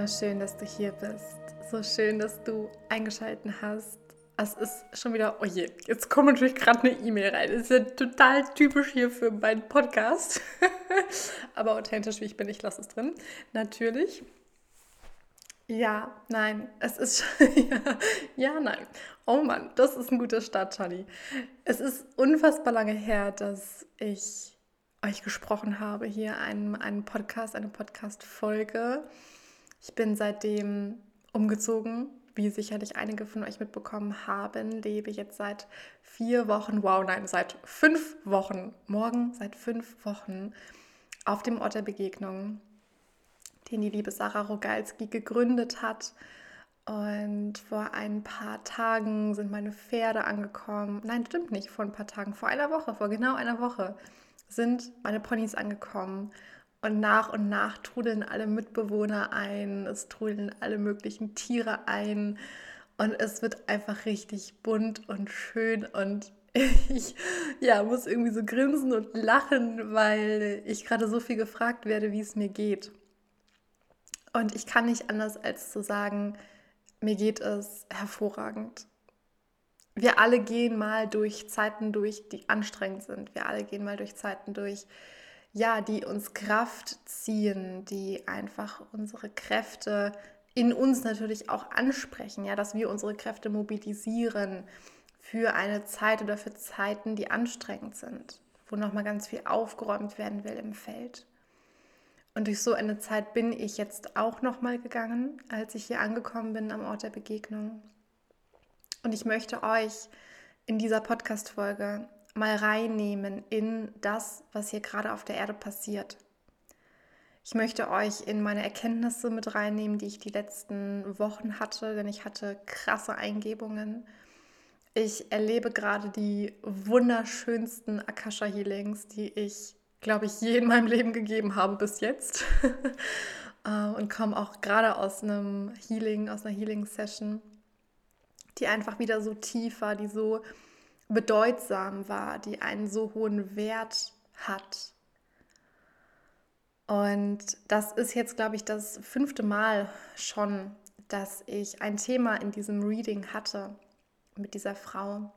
Wunderschön, dass du hier bist. So schön, dass du eingeschaltet hast. Es ist schon wieder, oh je, jetzt kommt natürlich gerade eine E-Mail rein. Das ist ja total typisch hier für meinen Podcast. Aber authentisch wie ich bin, ich lasse es drin. Natürlich. Ja, nein, es ist ja, ja, nein. Oh Mann, das ist ein guter Start, Charlie. Es ist unfassbar lange her, dass ich euch gesprochen habe, hier einen, einen Podcast, eine Podcast-Folge. Ich bin seitdem umgezogen, wie sicherlich einige von euch mitbekommen haben, lebe jetzt seit vier Wochen, wow, nein, seit fünf Wochen, morgen seit fünf Wochen auf dem Ort der Begegnung, den die liebe Sarah Rogalski gegründet hat. Und vor ein paar Tagen sind meine Pferde angekommen. Nein, stimmt nicht, vor ein paar Tagen, vor einer Woche, vor genau einer Woche sind meine Ponys angekommen. Und nach und nach trudeln alle Mitbewohner ein, es trudeln alle möglichen Tiere ein. Und es wird einfach richtig bunt und schön. Und ich ja, muss irgendwie so grinsen und lachen, weil ich gerade so viel gefragt werde, wie es mir geht. Und ich kann nicht anders als zu sagen, mir geht es hervorragend wir alle gehen mal durch Zeiten durch, die anstrengend sind. Wir alle gehen mal durch Zeiten durch, ja, die uns Kraft ziehen, die einfach unsere Kräfte in uns natürlich auch ansprechen, ja, dass wir unsere Kräfte mobilisieren für eine Zeit oder für Zeiten, die anstrengend sind, wo nochmal ganz viel aufgeräumt werden will im Feld. Und durch so eine Zeit bin ich jetzt auch nochmal gegangen, als ich hier angekommen bin am Ort der Begegnung. Und ich möchte euch in dieser Podcast-Folge mal reinnehmen in das, was hier gerade auf der Erde passiert. Ich möchte euch in meine Erkenntnisse mit reinnehmen, die ich die letzten Wochen hatte, denn ich hatte krasse Eingebungen. Ich erlebe gerade die wunderschönsten Akasha Healings, die ich, glaube ich, je in meinem Leben gegeben habe bis jetzt. Äh, und komme auch gerade aus einem Healing, aus einer Healing-Session die einfach wieder so tief war, die so bedeutsam war, die einen so hohen Wert hat. Und das ist jetzt, glaube ich, das fünfte Mal schon, dass ich ein Thema in diesem Reading hatte mit dieser Frau,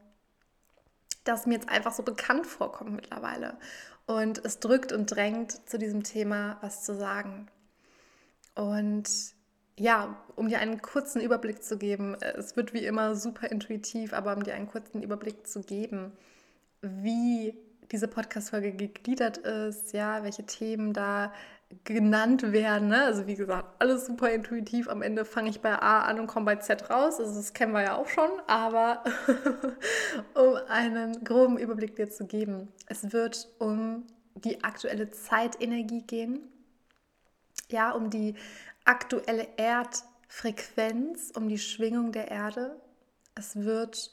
das mir jetzt einfach so bekannt vorkommt mittlerweile. Und es drückt und drängt, zu diesem Thema was zu sagen. Und ja, um dir einen kurzen Überblick zu geben, äh, es wird wie immer super intuitiv, aber um dir einen kurzen Überblick zu geben, wie diese Podcast-Folge gegliedert ist, ja, welche Themen da genannt werden. Ne? Also wie gesagt, alles super intuitiv. Am Ende fange ich bei A an und komme bei Z raus. Also das kennen wir ja auch schon. Aber um einen groben Überblick dir zu geben, es wird um die aktuelle Zeitenergie gehen. Ja, um die aktuelle Erdfrequenz, um die Schwingung der Erde. Es wird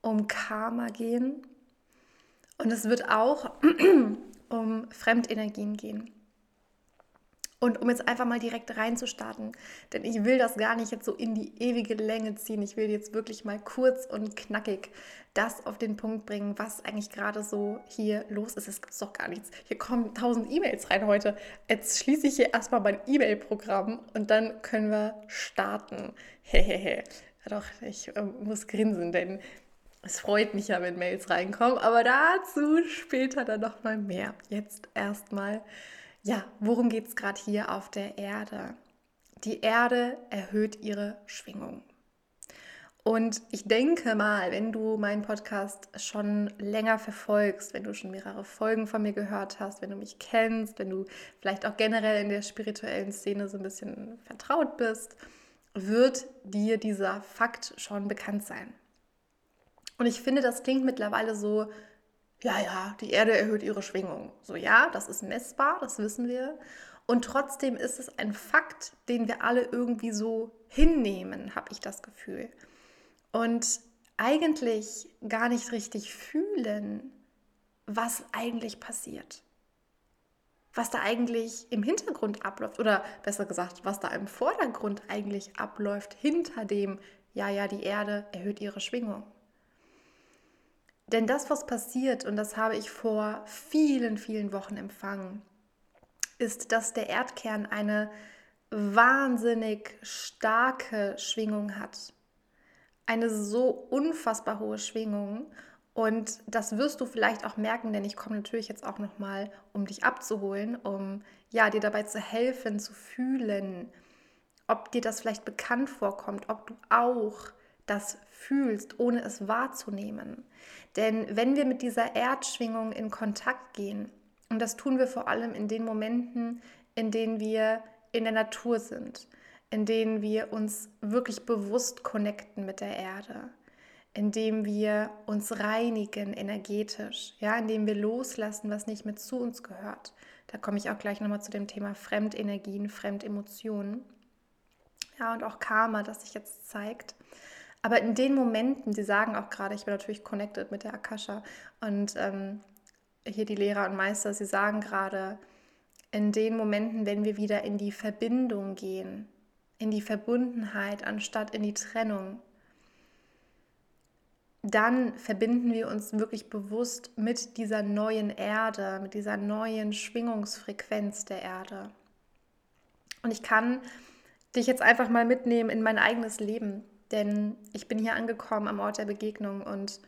um Karma gehen und es wird auch um Fremdenergien gehen. Und um jetzt einfach mal direkt reinzustarten, denn ich will das gar nicht jetzt so in die ewige Länge ziehen. Ich will jetzt wirklich mal kurz und knackig das auf den Punkt bringen, was eigentlich gerade so hier los ist. Es gibt doch gar nichts. Hier kommen tausend E-Mails rein heute. Jetzt schließe ich hier erstmal mein E-Mail-Programm und dann können wir starten. Hehehe. doch, ich äh, muss grinsen, denn es freut mich ja, wenn Mails reinkommen, aber dazu später dann noch mal mehr. Jetzt erstmal ja, worum geht es gerade hier auf der Erde? Die Erde erhöht ihre Schwingung. Und ich denke mal, wenn du meinen Podcast schon länger verfolgst, wenn du schon mehrere Folgen von mir gehört hast, wenn du mich kennst, wenn du vielleicht auch generell in der spirituellen Szene so ein bisschen vertraut bist, wird dir dieser Fakt schon bekannt sein. Und ich finde, das klingt mittlerweile so ja, ja, die Erde erhöht ihre Schwingung. So, ja, das ist messbar, das wissen wir. Und trotzdem ist es ein Fakt, den wir alle irgendwie so hinnehmen, habe ich das Gefühl. Und eigentlich gar nicht richtig fühlen, was eigentlich passiert. Was da eigentlich im Hintergrund abläuft. Oder besser gesagt, was da im Vordergrund eigentlich abläuft, hinter dem, ja, ja, die Erde erhöht ihre Schwingung. Denn das, was passiert, und das habe ich vor vielen, vielen Wochen empfangen, ist, dass der Erdkern eine wahnsinnig starke Schwingung hat. Eine so unfassbar hohe Schwingung. Und das wirst du vielleicht auch merken, denn ich komme natürlich jetzt auch nochmal, um dich abzuholen, um ja, dir dabei zu helfen, zu fühlen, ob dir das vielleicht bekannt vorkommt, ob du auch das fühlst, ohne es wahrzunehmen. Denn wenn wir mit dieser Erdschwingung in Kontakt gehen, und das tun wir vor allem in den Momenten, in denen wir in der Natur sind, in denen wir uns wirklich bewusst connecten mit der Erde, indem wir uns reinigen energetisch, ja, indem wir loslassen, was nicht mehr zu uns gehört. Da komme ich auch gleich nochmal zu dem Thema Fremdenergien, Fremdemotionen. Ja, und auch Karma, das sich jetzt zeigt. Aber in den Momenten, Sie sagen auch gerade, ich bin natürlich connected mit der Akasha und ähm, hier die Lehrer und Meister, sie sagen gerade, in den Momenten, wenn wir wieder in die Verbindung gehen, in die Verbundenheit anstatt in die Trennung, dann verbinden wir uns wirklich bewusst mit dieser neuen Erde, mit dieser neuen Schwingungsfrequenz der Erde. Und ich kann dich jetzt einfach mal mitnehmen in mein eigenes Leben, denn ich bin hier angekommen am Ort der Begegnung und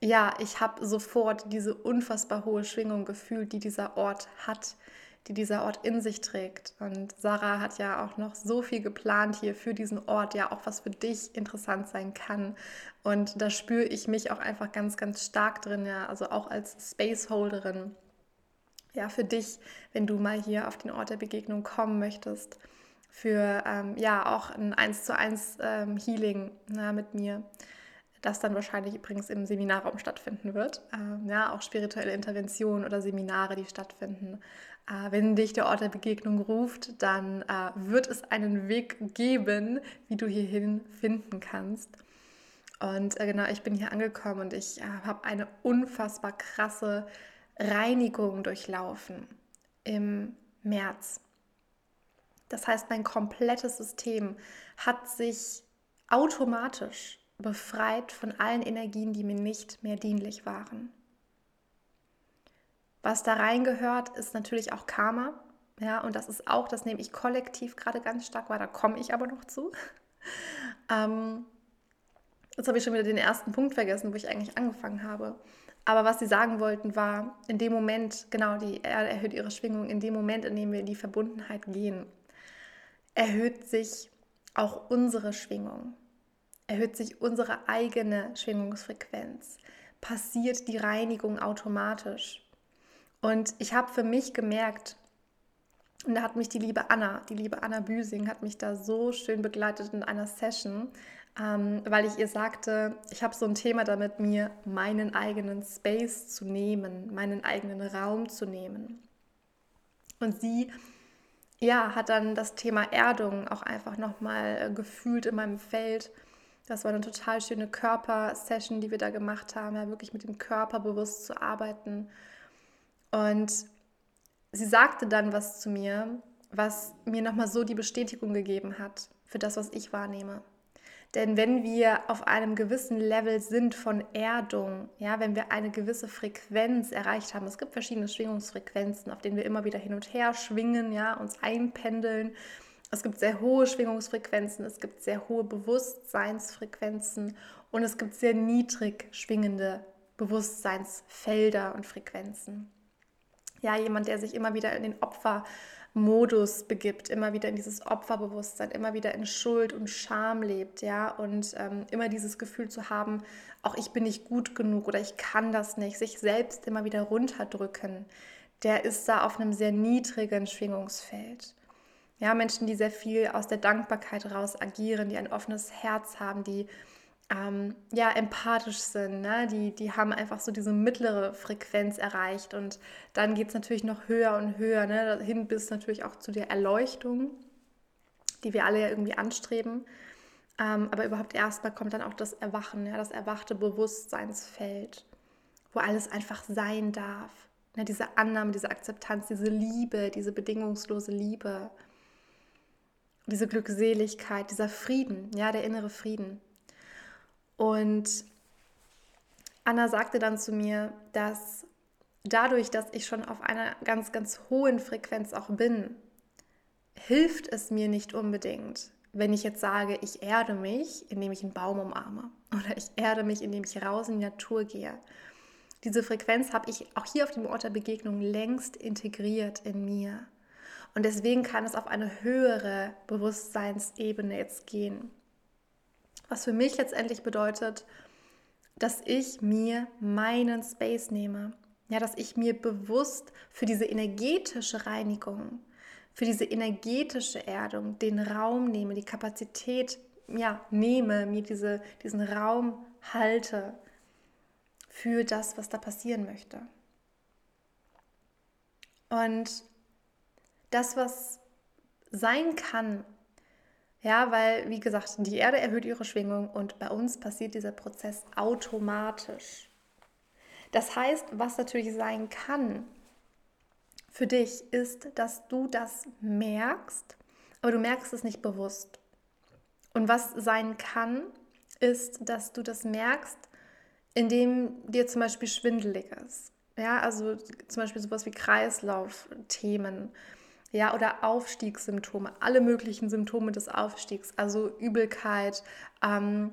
ja, ich habe sofort diese unfassbar hohe Schwingung gefühlt, die dieser Ort hat die dieser Ort in sich trägt. Und Sarah hat ja auch noch so viel geplant hier für diesen Ort, ja auch was für dich interessant sein kann. Und da spüre ich mich auch einfach ganz, ganz stark drin, ja, also auch als Spaceholderin. Ja, für dich, wenn du mal hier auf den Ort der Begegnung kommen möchtest, für ähm, ja auch ein 1 zu 1 ähm, Healing na, mit mir das dann wahrscheinlich übrigens im Seminarraum stattfinden wird. Ähm, ja, auch spirituelle Interventionen oder Seminare, die stattfinden. Äh, wenn dich der Ort der Begegnung ruft, dann äh, wird es einen Weg geben, wie du hierhin finden kannst. Und äh, genau, ich bin hier angekommen und ich äh, habe eine unfassbar krasse Reinigung durchlaufen im März. Das heißt, mein komplettes System hat sich automatisch befreit von allen Energien, die mir nicht mehr dienlich waren. Was da reingehört, ist natürlich auch Karma. Ja, und das ist auch, das nehme ich kollektiv gerade ganz stark wahr, da komme ich aber noch zu. ähm, jetzt habe ich schon wieder den ersten Punkt vergessen, wo ich eigentlich angefangen habe. Aber was sie sagen wollten, war, in dem Moment, genau, die Erde erhöht ihre Schwingung, in dem Moment, in dem wir in die Verbundenheit gehen, erhöht sich auch unsere Schwingung erhöht sich unsere eigene Schwingungsfrequenz, passiert die Reinigung automatisch. Und ich habe für mich gemerkt, und da hat mich die liebe Anna, die liebe Anna Büsing, hat mich da so schön begleitet in einer Session, ähm, weil ich ihr sagte, ich habe so ein Thema damit, mir meinen eigenen Space zu nehmen, meinen eigenen Raum zu nehmen. Und sie ja, hat dann das Thema Erdung auch einfach nochmal äh, gefühlt in meinem Feld das war eine total schöne Körpersession, die wir da gemacht haben, ja, wirklich mit dem Körper bewusst zu arbeiten. Und sie sagte dann was zu mir, was mir nochmal so die Bestätigung gegeben hat für das, was ich wahrnehme. Denn wenn wir auf einem gewissen Level sind von Erdung, ja, wenn wir eine gewisse Frequenz erreicht haben, es gibt verschiedene Schwingungsfrequenzen, auf denen wir immer wieder hin und her schwingen, ja, uns einpendeln es gibt sehr hohe Schwingungsfrequenzen, es gibt sehr hohe Bewusstseinsfrequenzen und es gibt sehr niedrig schwingende Bewusstseinsfelder und Frequenzen. Ja, jemand, der sich immer wieder in den Opfermodus begibt, immer wieder in dieses Opferbewusstsein, immer wieder in Schuld und Scham lebt, ja, und ähm, immer dieses Gefühl zu haben, auch ich bin nicht gut genug oder ich kann das nicht, sich selbst immer wieder runterdrücken, der ist da auf einem sehr niedrigen Schwingungsfeld. Ja, Menschen, die sehr viel aus der Dankbarkeit raus agieren, die ein offenes Herz haben, die ähm, ja empathisch sind, ne? die, die haben einfach so diese mittlere Frequenz erreicht und dann geht es natürlich noch höher und höher, ne? hin bis natürlich auch zu der Erleuchtung, die wir alle ja irgendwie anstreben. Ähm, aber überhaupt erstmal kommt dann auch das Erwachen, ja? das erwachte Bewusstseinsfeld, wo alles einfach sein darf. Ne? Diese Annahme, diese Akzeptanz, diese Liebe, diese bedingungslose Liebe diese Glückseligkeit, dieser Frieden, ja, der innere Frieden. Und Anna sagte dann zu mir, dass dadurch, dass ich schon auf einer ganz, ganz hohen Frequenz auch bin, hilft es mir nicht unbedingt, wenn ich jetzt sage, ich erde mich, indem ich einen Baum umarme oder ich erde mich, indem ich raus in die Natur gehe. Diese Frequenz habe ich auch hier auf dem Ort der Begegnung längst integriert in mir. Und deswegen kann es auf eine höhere Bewusstseinsebene jetzt gehen. Was für mich letztendlich bedeutet, dass ich mir meinen Space nehme. Ja, dass ich mir bewusst für diese energetische Reinigung, für diese energetische Erdung den Raum nehme, die Kapazität ja, nehme, mir diese, diesen Raum halte für das, was da passieren möchte. Und das, was sein kann, ja, weil, wie gesagt, die Erde erhöht ihre Schwingung und bei uns passiert dieser Prozess automatisch. Das heißt, was natürlich sein kann für dich, ist, dass du das merkst, aber du merkst es nicht bewusst. Und was sein kann, ist, dass du das merkst, indem dir zum Beispiel schwindelig ist. Ja, also zum Beispiel sowas wie Kreislaufthemen, ja, oder Aufstiegssymptome, alle möglichen Symptome des Aufstiegs, also Übelkeit, ähm,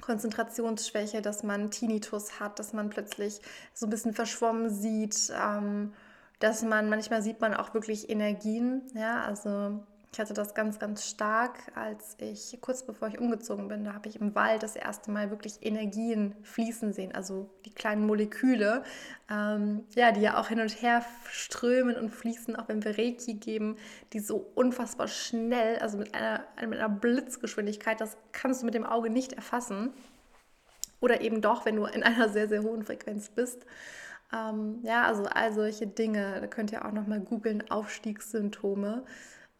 Konzentrationsschwäche, dass man Tinnitus hat, dass man plötzlich so ein bisschen verschwommen sieht, ähm, dass man manchmal sieht man auch wirklich Energien, ja, also ich hatte das ganz, ganz stark, als ich kurz bevor ich umgezogen bin, da habe ich im Wald das erste Mal wirklich Energien fließen sehen, also die kleinen Moleküle, ähm, ja, die ja auch hin und her strömen und fließen, auch wenn wir Reiki geben, die so unfassbar schnell, also mit einer, mit einer Blitzgeschwindigkeit, das kannst du mit dem Auge nicht erfassen. Oder eben doch, wenn du in einer sehr, sehr hohen Frequenz bist. Ähm, ja, also all solche Dinge, da könnt ihr auch nochmal googeln, Aufstiegssymptome.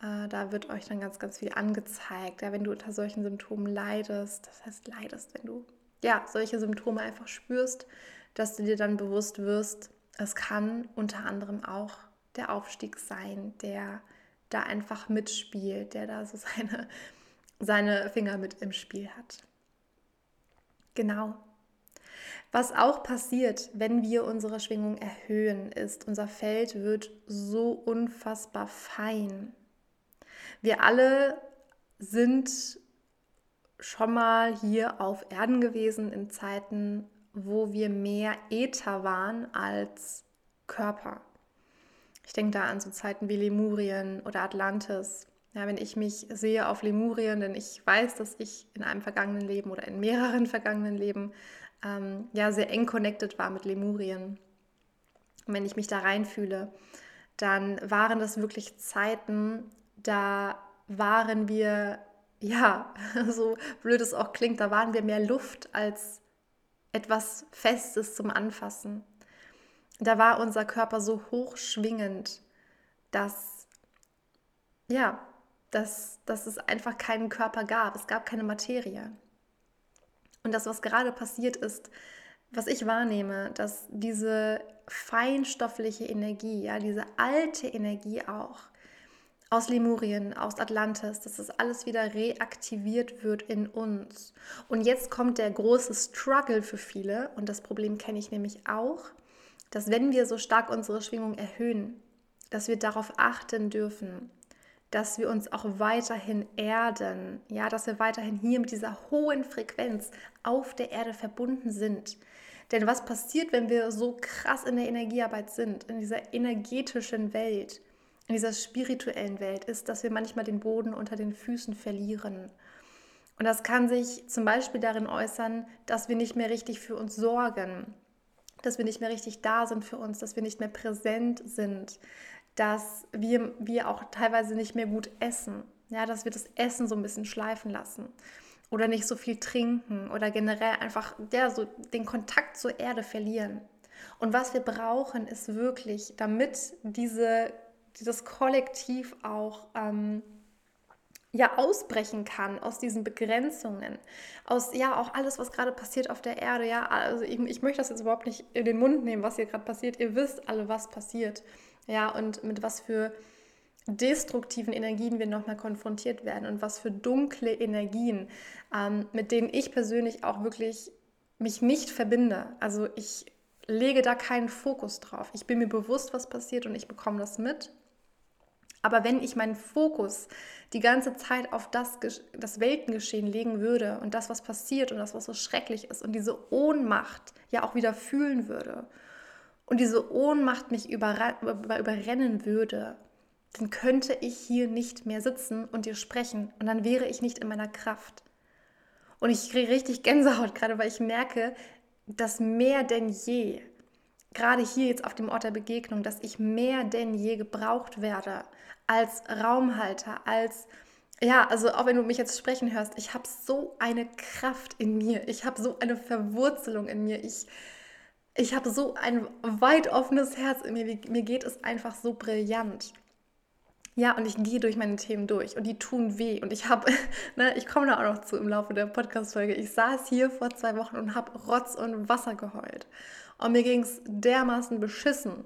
Äh, da wird euch dann ganz, ganz viel angezeigt. Ja, wenn du unter solchen Symptomen leidest, das heißt leidest, wenn du ja, solche Symptome einfach spürst, dass du dir dann bewusst wirst, es kann unter anderem auch der Aufstieg sein, der da einfach mitspielt, der da so seine, seine Finger mit im Spiel hat. Genau. Was auch passiert, wenn wir unsere Schwingung erhöhen, ist, unser Feld wird so unfassbar fein. Wir alle sind schon mal hier auf Erden gewesen in Zeiten, wo wir mehr Äther waren als Körper. Ich denke da an so Zeiten wie Lemurien oder Atlantis. Ja, wenn ich mich sehe auf Lemurien, denn ich weiß, dass ich in einem vergangenen Leben oder in mehreren vergangenen Leben ähm, ja sehr eng connected war mit Lemurien. Und wenn ich mich da reinfühle, dann waren das wirklich Zeiten, da waren wir, ja, so blöd es auch klingt, da waren wir mehr Luft als etwas Festes zum Anfassen. Da war unser Körper so hochschwingend, dass, ja, dass, dass es einfach keinen Körper gab. Es gab keine Materie. Und das, was gerade passiert ist, was ich wahrnehme, dass diese feinstoffliche Energie, ja, diese alte Energie auch, aus Lemurien, aus Atlantis, dass das alles wieder reaktiviert wird in uns. Und jetzt kommt der große Struggle für viele, und das Problem kenne ich nämlich auch, dass wenn wir so stark unsere Schwingung erhöhen, dass wir darauf achten dürfen, dass wir uns auch weiterhin erden, ja, dass wir weiterhin hier mit dieser hohen Frequenz auf der Erde verbunden sind. Denn was passiert, wenn wir so krass in der Energiearbeit sind, in dieser energetischen Welt? In dieser spirituellen Welt ist, dass wir manchmal den Boden unter den Füßen verlieren. Und das kann sich zum Beispiel darin äußern, dass wir nicht mehr richtig für uns sorgen, dass wir nicht mehr richtig da sind für uns, dass wir nicht mehr präsent sind, dass wir, wir auch teilweise nicht mehr gut essen, ja, dass wir das Essen so ein bisschen schleifen lassen oder nicht so viel trinken oder generell einfach ja, so den Kontakt zur Erde verlieren. Und was wir brauchen, ist wirklich, damit diese dieses Kollektiv auch ähm, ja ausbrechen kann aus diesen Begrenzungen, aus ja auch alles, was gerade passiert auf der Erde. Ja, also ich, ich möchte das jetzt überhaupt nicht in den Mund nehmen, was hier gerade passiert. Ihr wisst alle, was passiert. Ja, und mit was für destruktiven Energien wir nochmal konfrontiert werden und was für dunkle Energien, ähm, mit denen ich persönlich auch wirklich mich nicht verbinde. Also ich lege da keinen Fokus drauf. Ich bin mir bewusst, was passiert und ich bekomme das mit Aber wenn ich meinen Fokus die ganze Zeit auf das, das Weltengeschehen legen würde und das, was passiert und das, was so schrecklich ist und diese Ohnmacht ja auch wieder fühlen würde und diese Ohnmacht mich überrennen würde, dann könnte ich hier nicht mehr sitzen und dir sprechen und dann wäre ich nicht in meiner Kraft. Und ich kriege richtig Gänsehaut gerade, weil ich merke, dass mehr denn je, gerade hier jetzt auf dem Ort der Begegnung, dass ich mehr denn je gebraucht werde als Raumhalter, als ja, also auch wenn du mich jetzt sprechen hörst, ich habe so eine Kraft in mir, ich habe so eine Verwurzelung in mir, ich, ich habe so ein weit offenes Herz in mir, mir geht es einfach so brillant. Ja, und ich gehe durch meine Themen durch und die tun weh. Und ich habe, ne, ich komme da auch noch zu im Laufe der Podcast-Folge. Ich saß hier vor zwei Wochen und habe Rotz und Wasser geheult. Und mir ging es dermaßen beschissen.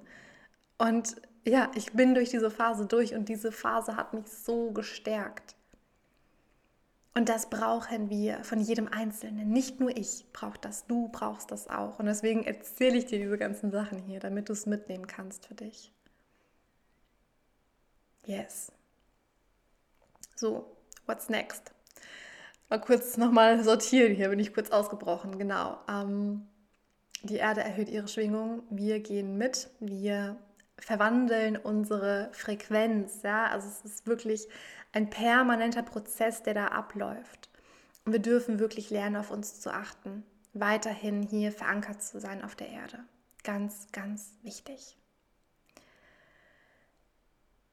Und ja, ich bin durch diese Phase durch und diese Phase hat mich so gestärkt. Und das brauchen wir von jedem Einzelnen. Nicht nur ich brauche das, du brauchst das auch. Und deswegen erzähle ich dir diese ganzen Sachen hier, damit du es mitnehmen kannst für dich. Yes. So, what's next? Mal kurz nochmal sortieren. Hier bin ich kurz ausgebrochen. Genau. Ähm, die Erde erhöht ihre Schwingung. Wir gehen mit. Wir verwandeln unsere Frequenz. Ja? Also es ist wirklich ein permanenter Prozess, der da abläuft. Und wir dürfen wirklich lernen, auf uns zu achten. Weiterhin hier verankert zu sein auf der Erde. Ganz, ganz wichtig.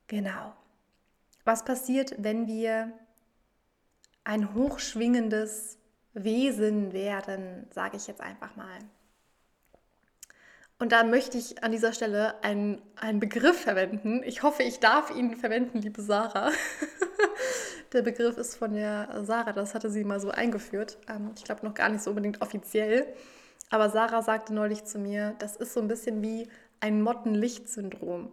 Genau. Was passiert, wenn wir ein hochschwingendes Wesen werden, sage ich jetzt einfach mal. Und da möchte ich an dieser Stelle einen, einen Begriff verwenden. Ich hoffe, ich darf ihn verwenden, liebe Sarah. der Begriff ist von der Sarah, das hatte sie mal so eingeführt. Ähm, ich glaube noch gar nicht so unbedingt offiziell. Aber Sarah sagte neulich zu mir, das ist so ein bisschen wie ein Mottenlicht-Syndrom.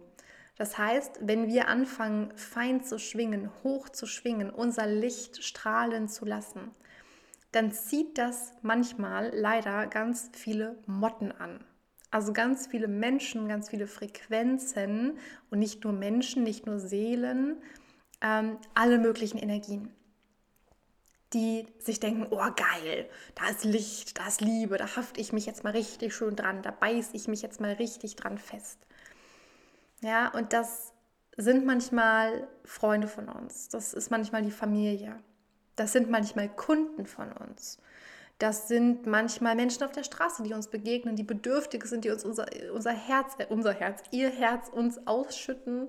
Das heißt, wenn wir anfangen, fein zu schwingen, hoch zu schwingen, unser Licht strahlen zu lassen, dann zieht das manchmal leider ganz viele Motten an. Also ganz viele Menschen, ganz viele Frequenzen und nicht nur Menschen, nicht nur Seelen, ähm, alle möglichen Energien, die sich denken, oh geil, da ist Licht, da ist Liebe, da hafte ich mich jetzt mal richtig schön dran, da beiße ich mich jetzt mal richtig dran fest. Ja, und das sind manchmal Freunde von uns, das ist manchmal die Familie, das sind manchmal Kunden von uns. Das sind manchmal Menschen auf der Straße, die uns begegnen, die bedürftig sind, die uns unser, unser Herz, äh, unser Herz, ihr Herz uns ausschütten.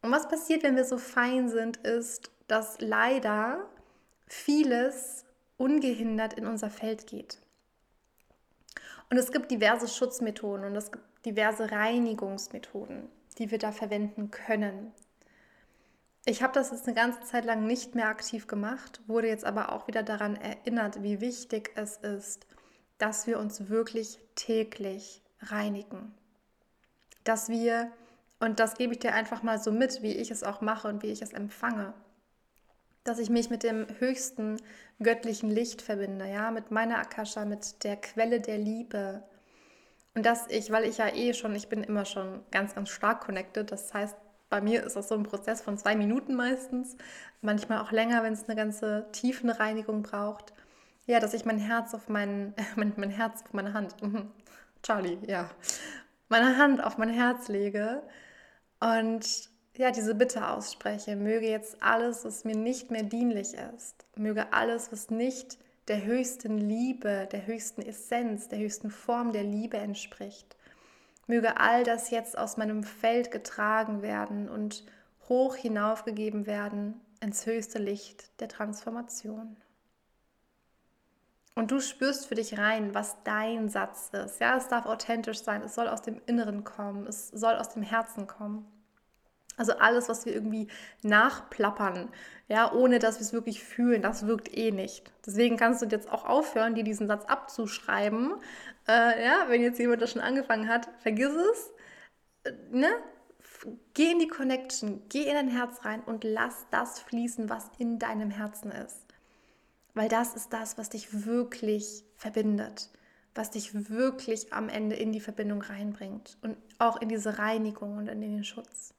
Und was passiert, wenn wir so fein sind, ist, dass leider vieles ungehindert in unser Feld geht. Und es gibt diverse Schutzmethoden und es gibt diverse Reinigungsmethoden, die wir da verwenden können. Ich habe das jetzt eine ganze Zeit lang nicht mehr aktiv gemacht, wurde jetzt aber auch wieder daran erinnert, wie wichtig es ist, dass wir uns wirklich täglich reinigen. Dass wir, und das gebe ich dir einfach mal so mit, wie ich es auch mache und wie ich es empfange, dass ich mich mit dem höchsten göttlichen Licht verbinde, ja, mit meiner Akasha, mit der Quelle der Liebe, und dass ich, weil ich ja eh schon, ich bin immer schon ganz, ganz stark connected. Das heißt, bei mir ist das so ein Prozess von zwei Minuten meistens, manchmal auch länger, wenn es eine ganze Tiefenreinigung braucht. Ja, dass ich mein Herz auf mein, mein, mein Herz auf meine Hand. Charlie, ja, meine Hand auf mein Herz lege und ja, diese Bitte ausspreche, möge jetzt alles, was mir nicht mehr dienlich ist, möge alles, was nicht der höchsten Liebe, der höchsten Essenz, der höchsten Form der Liebe entspricht. Möge all das jetzt aus meinem Feld getragen werden und hoch hinaufgegeben werden ins höchste Licht der Transformation. Und du spürst für dich rein, was dein Satz ist. Ja, es darf authentisch sein, es soll aus dem Inneren kommen, es soll aus dem Herzen kommen. Also alles, was wir irgendwie nachplappern, ja, ohne dass wir es wirklich fühlen, das wirkt eh nicht. Deswegen kannst du jetzt auch aufhören, dir diesen Satz abzuschreiben. Äh, ja, wenn jetzt jemand das schon angefangen hat, vergiss es. Äh, ne? Geh in die Connection, geh in dein Herz rein und lass das fließen, was in deinem Herzen ist. Weil das ist das, was dich wirklich verbindet, was dich wirklich am Ende in die Verbindung reinbringt und auch in diese Reinigung und in den Schutz.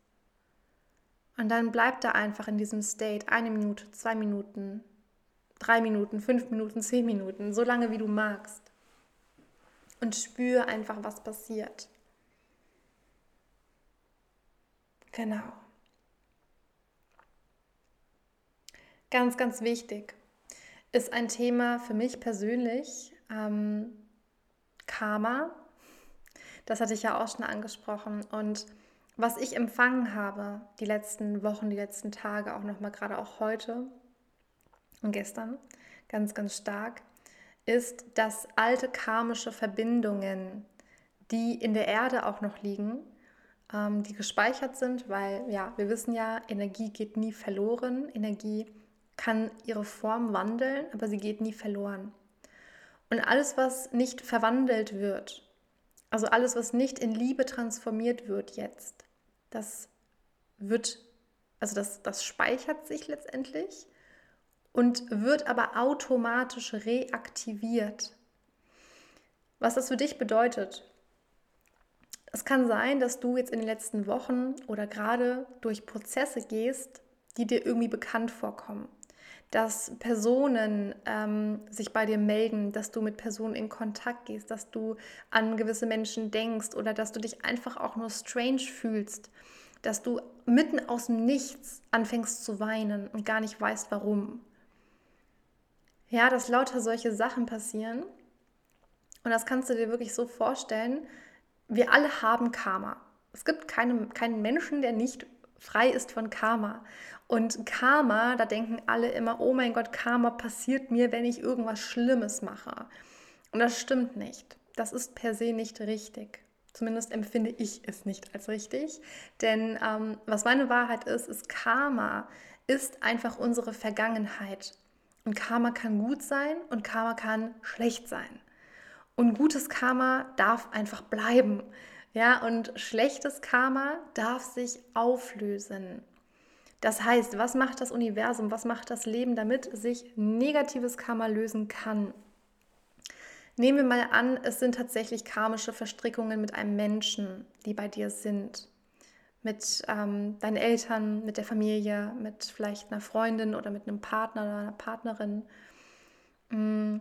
Und dann bleib da einfach in diesem State eine Minute, zwei Minuten, drei Minuten, fünf Minuten, zehn Minuten, so lange wie du magst. Und spür einfach, was passiert. Genau. Ganz, ganz wichtig ist ein Thema für mich persönlich, ähm, Karma. Das hatte ich ja auch schon angesprochen. Und was ich empfangen habe, die letzten Wochen, die letzten Tage, auch nochmal gerade auch heute und gestern, ganz, ganz stark, ist, dass alte karmische Verbindungen, die in der Erde auch noch liegen, ähm, die gespeichert sind, weil ja, wir wissen ja, Energie geht nie verloren, Energie kann ihre Form wandeln, aber sie geht nie verloren. Und alles, was nicht verwandelt wird, also alles, was nicht in Liebe transformiert wird jetzt, das wird, also das, das speichert sich letztendlich und wird aber automatisch reaktiviert. Was das für dich bedeutet. Es kann sein, dass du jetzt in den letzten Wochen oder gerade durch Prozesse gehst, die dir irgendwie bekannt vorkommen dass Personen ähm, sich bei dir melden, dass du mit Personen in Kontakt gehst, dass du an gewisse Menschen denkst oder dass du dich einfach auch nur strange fühlst, dass du mitten aus dem Nichts anfängst zu weinen und gar nicht weißt warum. Ja, dass lauter solche Sachen passieren. Und das kannst du dir wirklich so vorstellen. Wir alle haben Karma. Es gibt keine, keinen Menschen, der nicht frei ist von Karma. Und Karma, da denken alle immer, oh mein Gott, Karma passiert mir, wenn ich irgendwas Schlimmes mache. Und das stimmt nicht. Das ist per se nicht richtig. Zumindest empfinde ich es nicht als richtig. Denn ähm, was meine Wahrheit ist, ist Karma ist einfach unsere Vergangenheit. Und Karma kann gut sein und Karma kann schlecht sein. Und gutes Karma darf einfach bleiben. Ja, und schlechtes Karma darf sich auflösen. Das heißt, was macht das Universum, was macht das Leben, damit sich negatives Karma lösen kann? Nehmen wir mal an, es sind tatsächlich karmische Verstrickungen mit einem Menschen, die bei dir sind. Mit ähm, deinen Eltern, mit der Familie, mit vielleicht einer Freundin oder mit einem Partner oder einer Partnerin. Mm.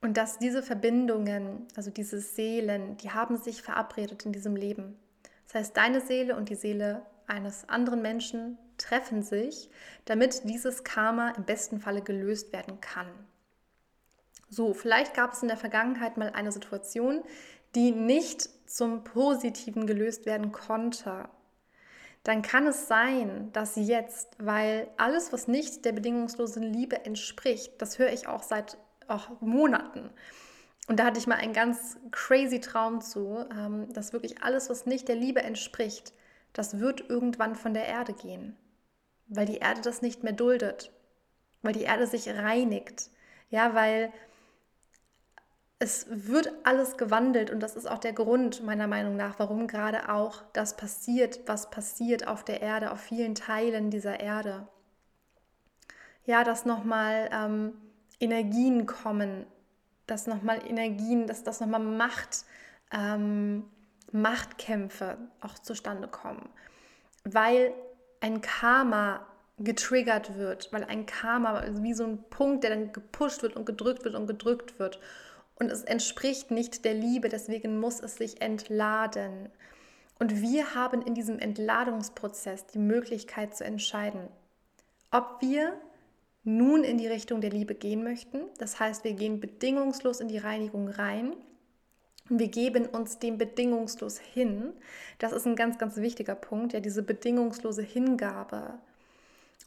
Und dass diese Verbindungen, also diese Seelen, die haben sich verabredet in diesem Leben. Das heißt, deine Seele und die Seele eines anderen Menschen treffen sich, damit dieses Karma im besten Falle gelöst werden kann. So, vielleicht gab es in der Vergangenheit mal eine Situation, die nicht zum Positiven gelöst werden konnte. Dann kann es sein, dass jetzt, weil alles, was nicht der bedingungslosen Liebe entspricht, das höre ich auch seit auch Monaten. Und da hatte ich mal einen ganz crazy Traum zu, ähm, dass wirklich alles, was nicht der Liebe entspricht, das wird irgendwann von der Erde gehen, weil die Erde das nicht mehr duldet, weil die Erde sich reinigt, ja, weil es wird alles gewandelt und das ist auch der Grund meiner Meinung nach, warum gerade auch das passiert, was passiert auf der Erde, auf vielen Teilen dieser Erde. Ja, dass nochmal ähm, Energien kommen, dass nochmal Energien, dass das nochmal Macht, ähm, Machtkämpfe auch zustande kommen, weil ein Karma getriggert wird, weil ein Karma wie so ein Punkt, der dann gepusht wird und gedrückt wird und gedrückt wird. Und es entspricht nicht der Liebe, deswegen muss es sich entladen. Und wir haben in diesem Entladungsprozess die Möglichkeit zu entscheiden, ob wir nun in die Richtung der Liebe gehen möchten. Das heißt, wir gehen bedingungslos in die Reinigung rein. Und wir geben uns dem bedingungslos hin. Das ist ein ganz, ganz wichtiger Punkt, ja, diese bedingungslose Hingabe.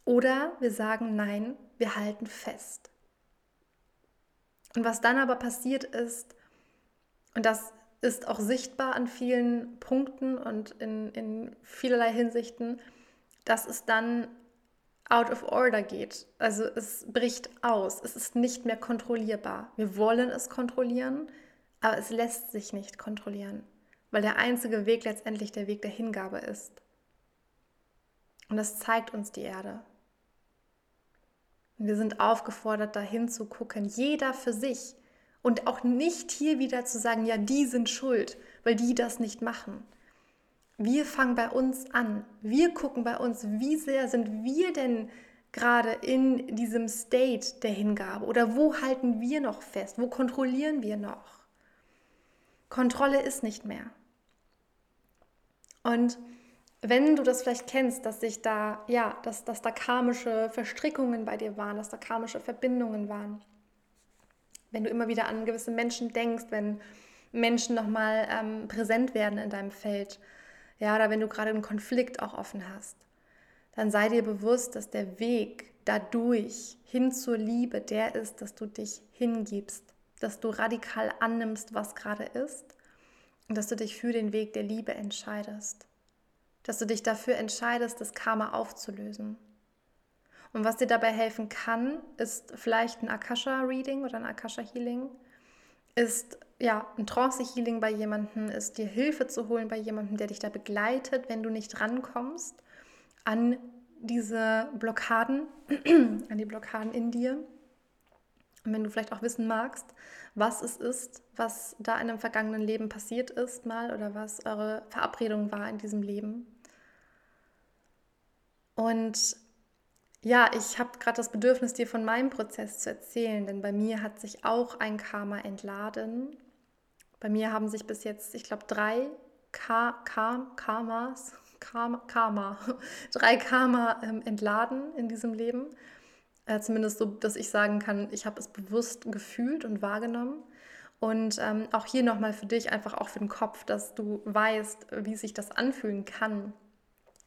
Oder wir sagen, nein, wir halten fest. Und was dann aber passiert ist, und das ist auch sichtbar an vielen Punkten und in, in vielerlei Hinsichten, dass es dann out of order geht. Also es bricht aus, es ist nicht mehr kontrollierbar. Wir wollen es kontrollieren, aber es lässt sich nicht kontrollieren, weil der einzige Weg letztendlich der Weg der Hingabe ist. Und das zeigt uns die Erde. Wir sind aufgefordert, dahin zu gucken, jeder für sich. Und auch nicht hier wieder zu sagen, ja, die sind schuld, weil die das nicht machen. Wir fangen bei uns an. Wir gucken bei uns, wie sehr sind wir denn gerade in diesem State der Hingabe oder wo halten wir noch fest? Wo kontrollieren wir noch? Kontrolle ist nicht mehr. Und wenn du das vielleicht kennst, dass sich da, ja, dass, dass da karmische Verstrickungen bei dir waren, dass da karmische Verbindungen waren, wenn du immer wieder an gewisse Menschen denkst, wenn Menschen nochmal ähm, präsent werden in deinem Feld, ja, oder wenn du gerade einen Konflikt auch offen hast, dann sei dir bewusst, dass der Weg dadurch hin zur Liebe der ist, dass du dich hingibst, dass du radikal annimmst, was gerade ist und dass du dich für den Weg der Liebe entscheidest, dass du dich dafür entscheidest, das Karma aufzulösen. Und was dir dabei helfen kann, ist vielleicht ein Akasha-Reading oder ein Akasha-Healing, ist ja ein Trance-Healing bei jemandem, ist dir Hilfe zu holen bei jemandem, der dich da begleitet, wenn du nicht rankommst an diese Blockaden, an die Blockaden in dir. Und wenn du vielleicht auch wissen magst, was es ist, was da in einem vergangenen Leben passiert ist, mal oder was eure Verabredung war in diesem Leben. Und ja, ich habe gerade das Bedürfnis, dir von meinem Prozess zu erzählen, denn bei mir hat sich auch ein Karma entladen. Bei mir haben sich bis jetzt, ich glaube, drei Ka Ka Karmas Karma, Karma drei Karma ähm, entladen in diesem Leben. Äh, zumindest so, dass ich sagen kann, ich habe es bewusst gefühlt und wahrgenommen. Und ähm, auch hier nochmal für dich, einfach auch für den Kopf, dass du weißt, wie sich das anfühlen kann,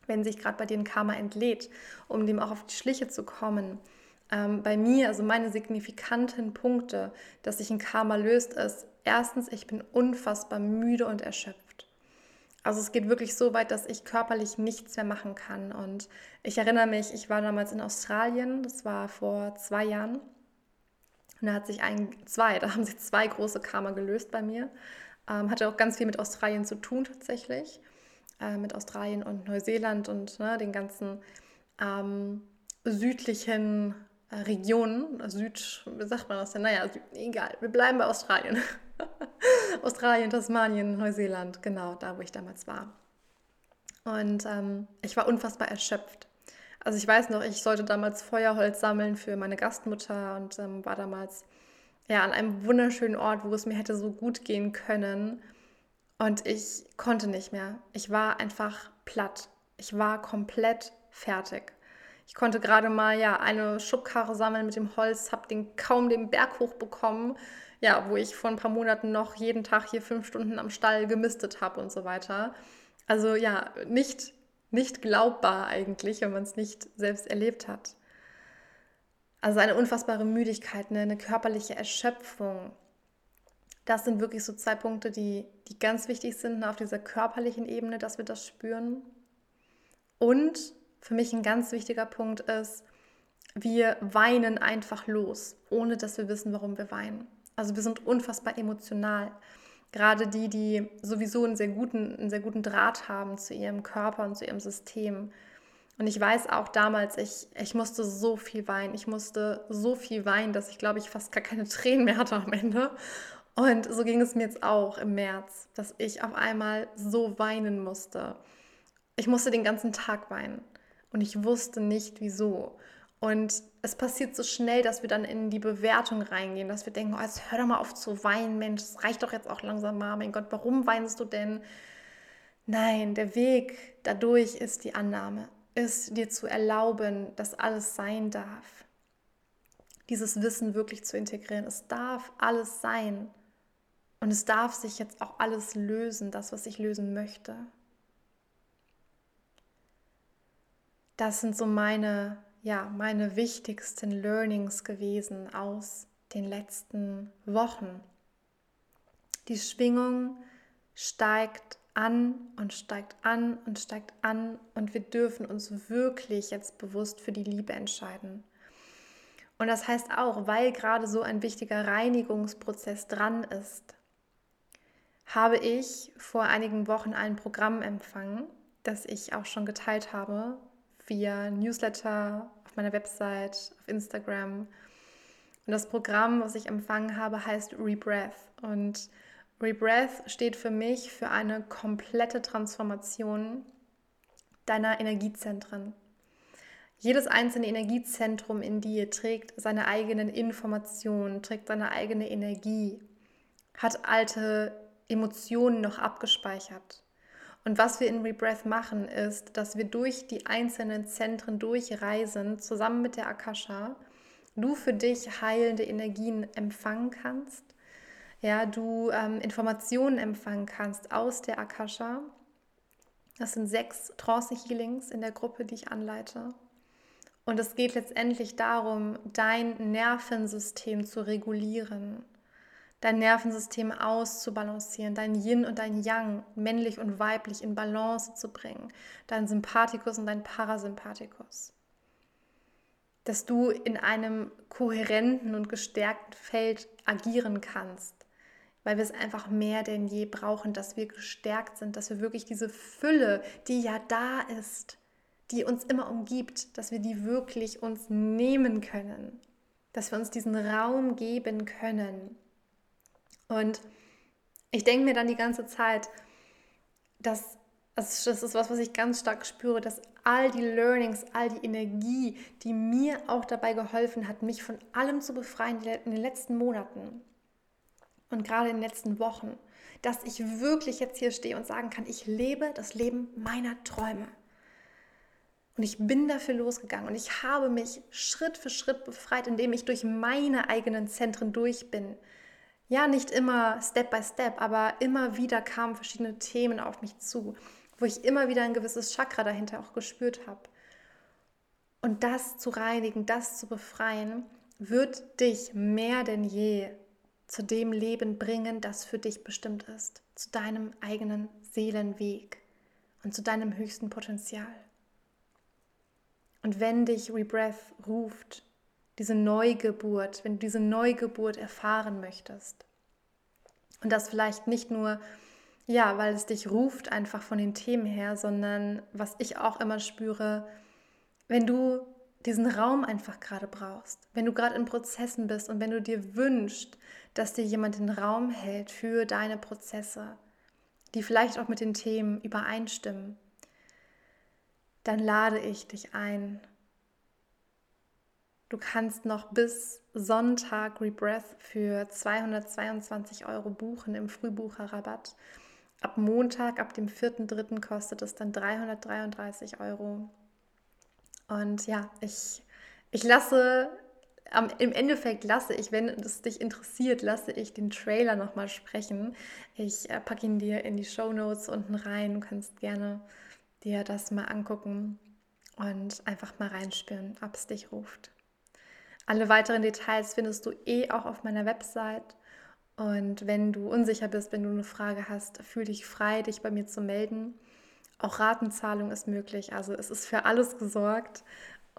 wenn sich gerade bei dir ein Karma entlädt, um dem auch auf die Schliche zu kommen. Ähm, bei mir, also meine signifikanten Punkte, dass sich ein Karma löst, ist erstens, ich bin unfassbar müde und erschöpft. Also es geht wirklich so weit, dass ich körperlich nichts mehr machen kann. Und ich erinnere mich, ich war damals in Australien, das war vor zwei Jahren. Und da hat sich ein, zwei, da haben sich zwei große Karma gelöst bei mir. Ähm, hatte auch ganz viel mit Australien zu tun tatsächlich. Äh, mit Australien und Neuseeland und ne, den ganzen ähm, südlichen äh, Regionen. Süd, wie sagt man das denn? Naja, egal, wir bleiben bei Australien. Australien, Tasmanien, Neuseeland, genau da, wo ich damals war. Und ähm, ich war unfassbar erschöpft. Also ich weiß noch, ich sollte damals Feuerholz sammeln für meine Gastmutter und ähm, war damals ja an einem wunderschönen Ort, wo es mir hätte so gut gehen können. Und ich konnte nicht mehr. Ich war einfach platt. Ich war komplett fertig. Ich konnte gerade mal ja eine Schubkarre sammeln mit dem Holz, habe den kaum den Berg hochbekommen ja, wo ich vor ein paar Monaten noch jeden Tag hier fünf Stunden am Stall gemistet habe und so weiter. Also ja, nicht, nicht glaubbar eigentlich, wenn man es nicht selbst erlebt hat. Also eine unfassbare Müdigkeit, eine, eine körperliche Erschöpfung. Das sind wirklich so zwei Punkte, die, die ganz wichtig sind auf dieser körperlichen Ebene, dass wir das spüren. Und für mich ein ganz wichtiger Punkt ist, wir weinen einfach los, ohne dass wir wissen, warum wir weinen. Also wir sind unfassbar emotional. Gerade die, die sowieso einen sehr guten, einen sehr guten Draht haben zu ihrem Körper und zu ihrem System. Und ich weiß auch damals, ich, ich musste so viel weinen. Ich musste so viel weinen, dass ich, glaube ich, fast gar keine Tränen mehr hatte am Ende. Und so ging es mir jetzt auch im März, dass ich auf einmal so weinen musste. Ich musste den ganzen Tag weinen und ich wusste nicht wieso. Und es passiert so schnell, dass wir dann in die Bewertung reingehen, dass wir denken, oh, jetzt hör doch mal auf zu weinen, Mensch, es reicht doch jetzt auch langsam mal, mein Gott, warum weinst du denn? Nein, der Weg dadurch ist die Annahme, ist dir zu erlauben, dass alles sein darf. Dieses Wissen wirklich zu integrieren. Es darf alles sein. Und es darf sich jetzt auch alles lösen, das, was ich lösen möchte. Das sind so meine ja, meine wichtigsten Learnings gewesen aus den letzten Wochen. Die Schwingung steigt an und steigt an und steigt an und wir dürfen uns wirklich jetzt bewusst für die Liebe entscheiden. Und das heißt auch, weil gerade so ein wichtiger Reinigungsprozess dran ist, habe ich vor einigen Wochen ein Programm empfangen, das ich auch schon geteilt habe via Newsletter, meiner Website, auf Instagram. Und das Programm, was ich empfangen habe, heißt Rebreath. Und Rebreath steht für mich für eine komplette Transformation deiner Energiezentren. Jedes einzelne Energiezentrum in dir trägt seine eigenen Informationen, trägt seine eigene Energie, hat alte Emotionen noch abgespeichert. Und was wir in Rebreath machen, ist, dass wir durch die einzelnen Zentren durchreisen, zusammen mit der Akasha, du für dich heilende Energien empfangen kannst, ja, du ähm, Informationen empfangen kannst aus der Akasha. Das sind sechs Trance-Healings in der Gruppe, die ich anleite. Und es geht letztendlich darum, dein Nervensystem zu regulieren, dein Nervensystem auszubalancieren, dein Yin und dein Yang, männlich und weiblich, in Balance zu bringen, dein Sympathikus und dein Parasympathikus. Dass du in einem kohärenten und gestärkten Feld agieren kannst, weil wir es einfach mehr denn je brauchen, dass wir gestärkt sind, dass wir wirklich diese Fülle, die ja da ist, die uns immer umgibt, dass wir die wirklich uns nehmen können, dass wir uns diesen Raum geben können. Und ich denke mir dann die ganze Zeit, dass das ist was, was ich ganz stark spüre, dass all die Learnings, all die Energie, die mir auch dabei geholfen hat, mich von allem zu befreien in den letzten Monaten und gerade in den letzten Wochen, dass ich wirklich jetzt hier stehe und sagen kann, ich lebe das Leben meiner Träume. Und ich bin dafür losgegangen und ich habe mich Schritt für Schritt befreit, indem ich durch meine eigenen Zentren durch bin. Ja, nicht immer Step by Step, aber immer wieder kamen verschiedene Themen auf mich zu, wo ich immer wieder ein gewisses Chakra dahinter auch gespürt habe. Und das zu reinigen, das zu befreien, wird dich mehr denn je zu dem Leben bringen, das für dich bestimmt ist, zu deinem eigenen Seelenweg und zu deinem höchsten Potenzial. Und wenn dich Rebreath ruft, diese Neugeburt, wenn du diese Neugeburt erfahren möchtest, und das vielleicht nicht nur, ja, weil es dich ruft einfach von den Themen her, sondern was ich auch immer spüre, wenn du diesen Raum einfach gerade brauchst, wenn du gerade in Prozessen bist und wenn du dir wünschst, dass dir jemand den Raum hält für deine Prozesse, die vielleicht auch mit den Themen übereinstimmen, dann lade ich dich ein. Du kannst noch bis Sonntag Rebreath für 222 Euro buchen im Frühbucherrabatt. Ab Montag, ab dem 4.3. kostet es dann 333 Euro. Und ja, ich, ich lasse, am, im Endeffekt lasse ich, wenn es dich interessiert, lasse ich den Trailer nochmal sprechen. Ich äh, packe ihn dir in die Show Notes unten rein. Du kannst gerne dir das mal angucken und einfach mal reinspüren, ob es dich ruft. Alle weiteren Details findest du eh auch auf meiner Website. Und wenn du unsicher bist, wenn du eine Frage hast, fühl dich frei, dich bei mir zu melden. Auch Ratenzahlung ist möglich, also es ist für alles gesorgt.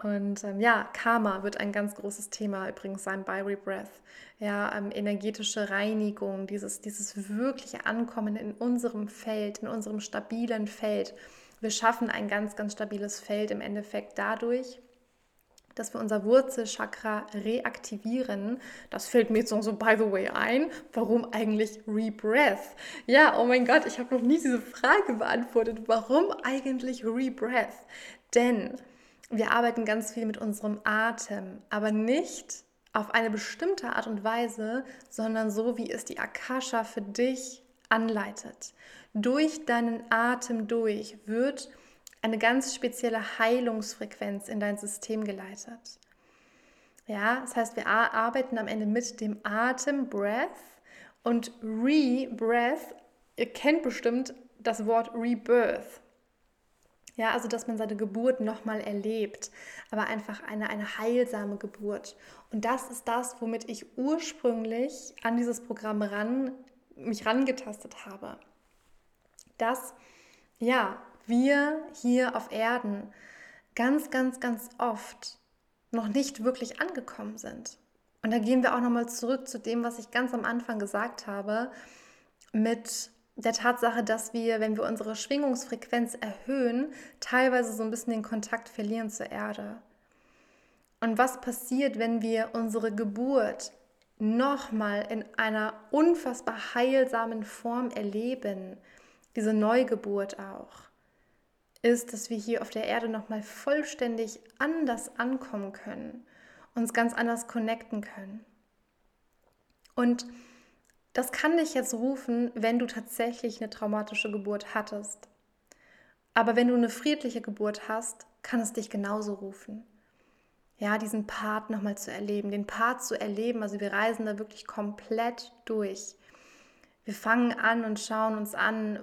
Und ähm, ja, Karma wird ein ganz großes Thema übrigens sein bei Rebreath. Ja, ähm, energetische Reinigung, dieses, dieses wirkliche Ankommen in unserem Feld, in unserem stabilen Feld wir schaffen ein ganz, ganz stabiles Feld im Endeffekt dadurch, dass wir unser Wurzelchakra reaktivieren. Das fällt mir jetzt so, by the way ein. Warum eigentlich Rebreath? Ja, oh mein Gott, ich habe noch nie diese Frage beantwortet. Warum eigentlich Rebreath? Denn wir arbeiten ganz viel mit unserem Atem, aber nicht auf eine bestimmte Art und Weise, sondern so, wie es die Akasha für dich anleitet. Durch deinen Atem durch wird eine ganz spezielle Heilungsfrequenz in dein System geleitet. Ja, das heißt, wir arbeiten am Ende mit dem Atem, Breath und Re-Breath. Ihr kennt bestimmt das Wort Rebirth. Ja, also dass man seine Geburt nochmal erlebt, aber einfach eine, eine heilsame Geburt. Und das ist das, womit ich ursprünglich an dieses Programm ran mich rangetastet habe, dass ja, wir hier auf Erden ganz, ganz, ganz oft noch nicht wirklich angekommen sind. Und da gehen wir auch nochmal zurück zu dem, was ich ganz am Anfang gesagt habe, mit der Tatsache, dass wir, wenn wir unsere Schwingungsfrequenz erhöhen, teilweise so ein bisschen den Kontakt verlieren zur Erde. Und was passiert, wenn wir unsere Geburt nochmal in einer unfassbar heilsamen Form erleben, diese Neugeburt auch, ist, dass wir hier auf der Erde nochmal vollständig anders ankommen können, uns ganz anders connecten können. Und das kann dich jetzt rufen, wenn du tatsächlich eine traumatische Geburt hattest. Aber wenn du eine friedliche Geburt hast, kann es dich genauso rufen ja, diesen Part nochmal zu erleben, den Part zu erleben. Also wir reisen da wirklich komplett durch. Wir fangen an und schauen uns an,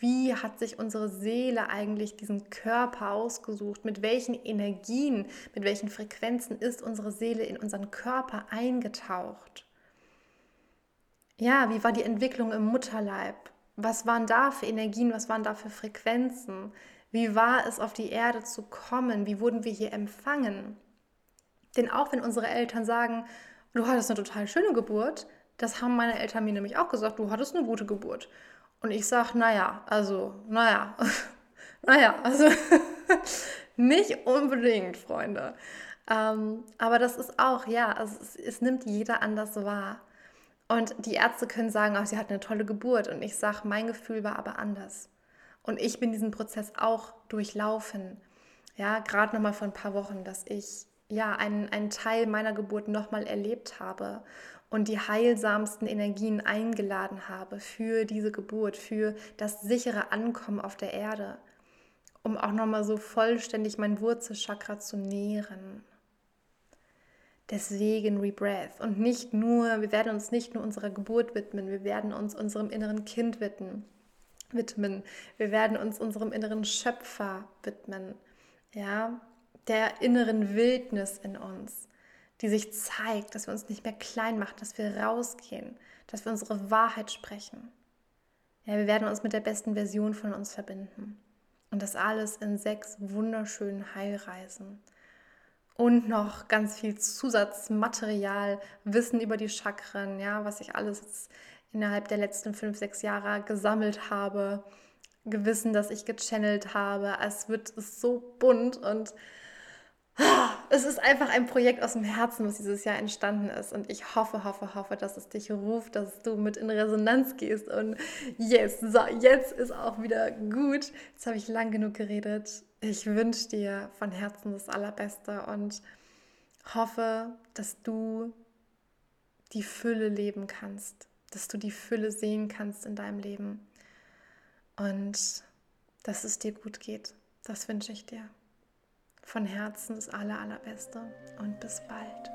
wie hat sich unsere Seele eigentlich diesen Körper ausgesucht, mit welchen Energien, mit welchen Frequenzen ist unsere Seele in unseren Körper eingetaucht. Ja, wie war die Entwicklung im Mutterleib? Was waren da für Energien, was waren da für Frequenzen? Wie war es, auf die Erde zu kommen? Wie wurden wir hier empfangen? Denn auch wenn unsere Eltern sagen, du hattest eine total schöne Geburt, das haben meine Eltern mir nämlich auch gesagt, du hattest eine gute Geburt. Und ich sage, naja, also, naja, naja, also nicht unbedingt, Freunde. Ähm, aber das ist auch, ja, also es, es, nimmt jeder anders wahr. Und die Ärzte können sagen, ach, sie hat eine tolle Geburt. Und ich sage, mein Gefühl war aber anders. Und ich bin diesen Prozess auch durchlaufen. Ja, gerade nochmal vor ein paar Wochen, dass ich ja, einen, einen Teil meiner Geburt nochmal erlebt habe und die heilsamsten Energien eingeladen habe für diese Geburt, für das sichere Ankommen auf der Erde, um auch nochmal so vollständig mein Wurzelchakra zu nähren. Deswegen Rebreath und nicht nur, wir werden uns nicht nur unserer Geburt widmen, wir werden uns unserem inneren Kind widmen, widmen. Wir werden uns unserem inneren Schöpfer widmen. Ja, der inneren Wildnis in uns, die sich zeigt, dass wir uns nicht mehr klein machen, dass wir rausgehen, dass wir unsere Wahrheit sprechen. Ja, wir werden uns mit der besten Version von uns verbinden. Und das alles in sechs wunderschönen Heilreisen. Und noch ganz viel Zusatzmaterial, Wissen über die Chakren, ja, was ich alles innerhalb der letzten fünf, sechs Jahre gesammelt habe. Gewissen, dass ich gechannelt habe. Es wird so bunt und es ist einfach ein Projekt aus dem Herzen, was dieses Jahr entstanden ist. Und ich hoffe, hoffe, hoffe, dass es dich ruft, dass du mit in Resonanz gehst. Und yes, so, jetzt ist auch wieder gut. Jetzt habe ich lang genug geredet. Ich wünsche dir von Herzen das Allerbeste und hoffe, dass du die Fülle leben kannst, dass du die Fülle sehen kannst in deinem Leben und dass es dir gut geht. Das wünsche ich dir. Von Herzen das aller, allerbeste und bis bald.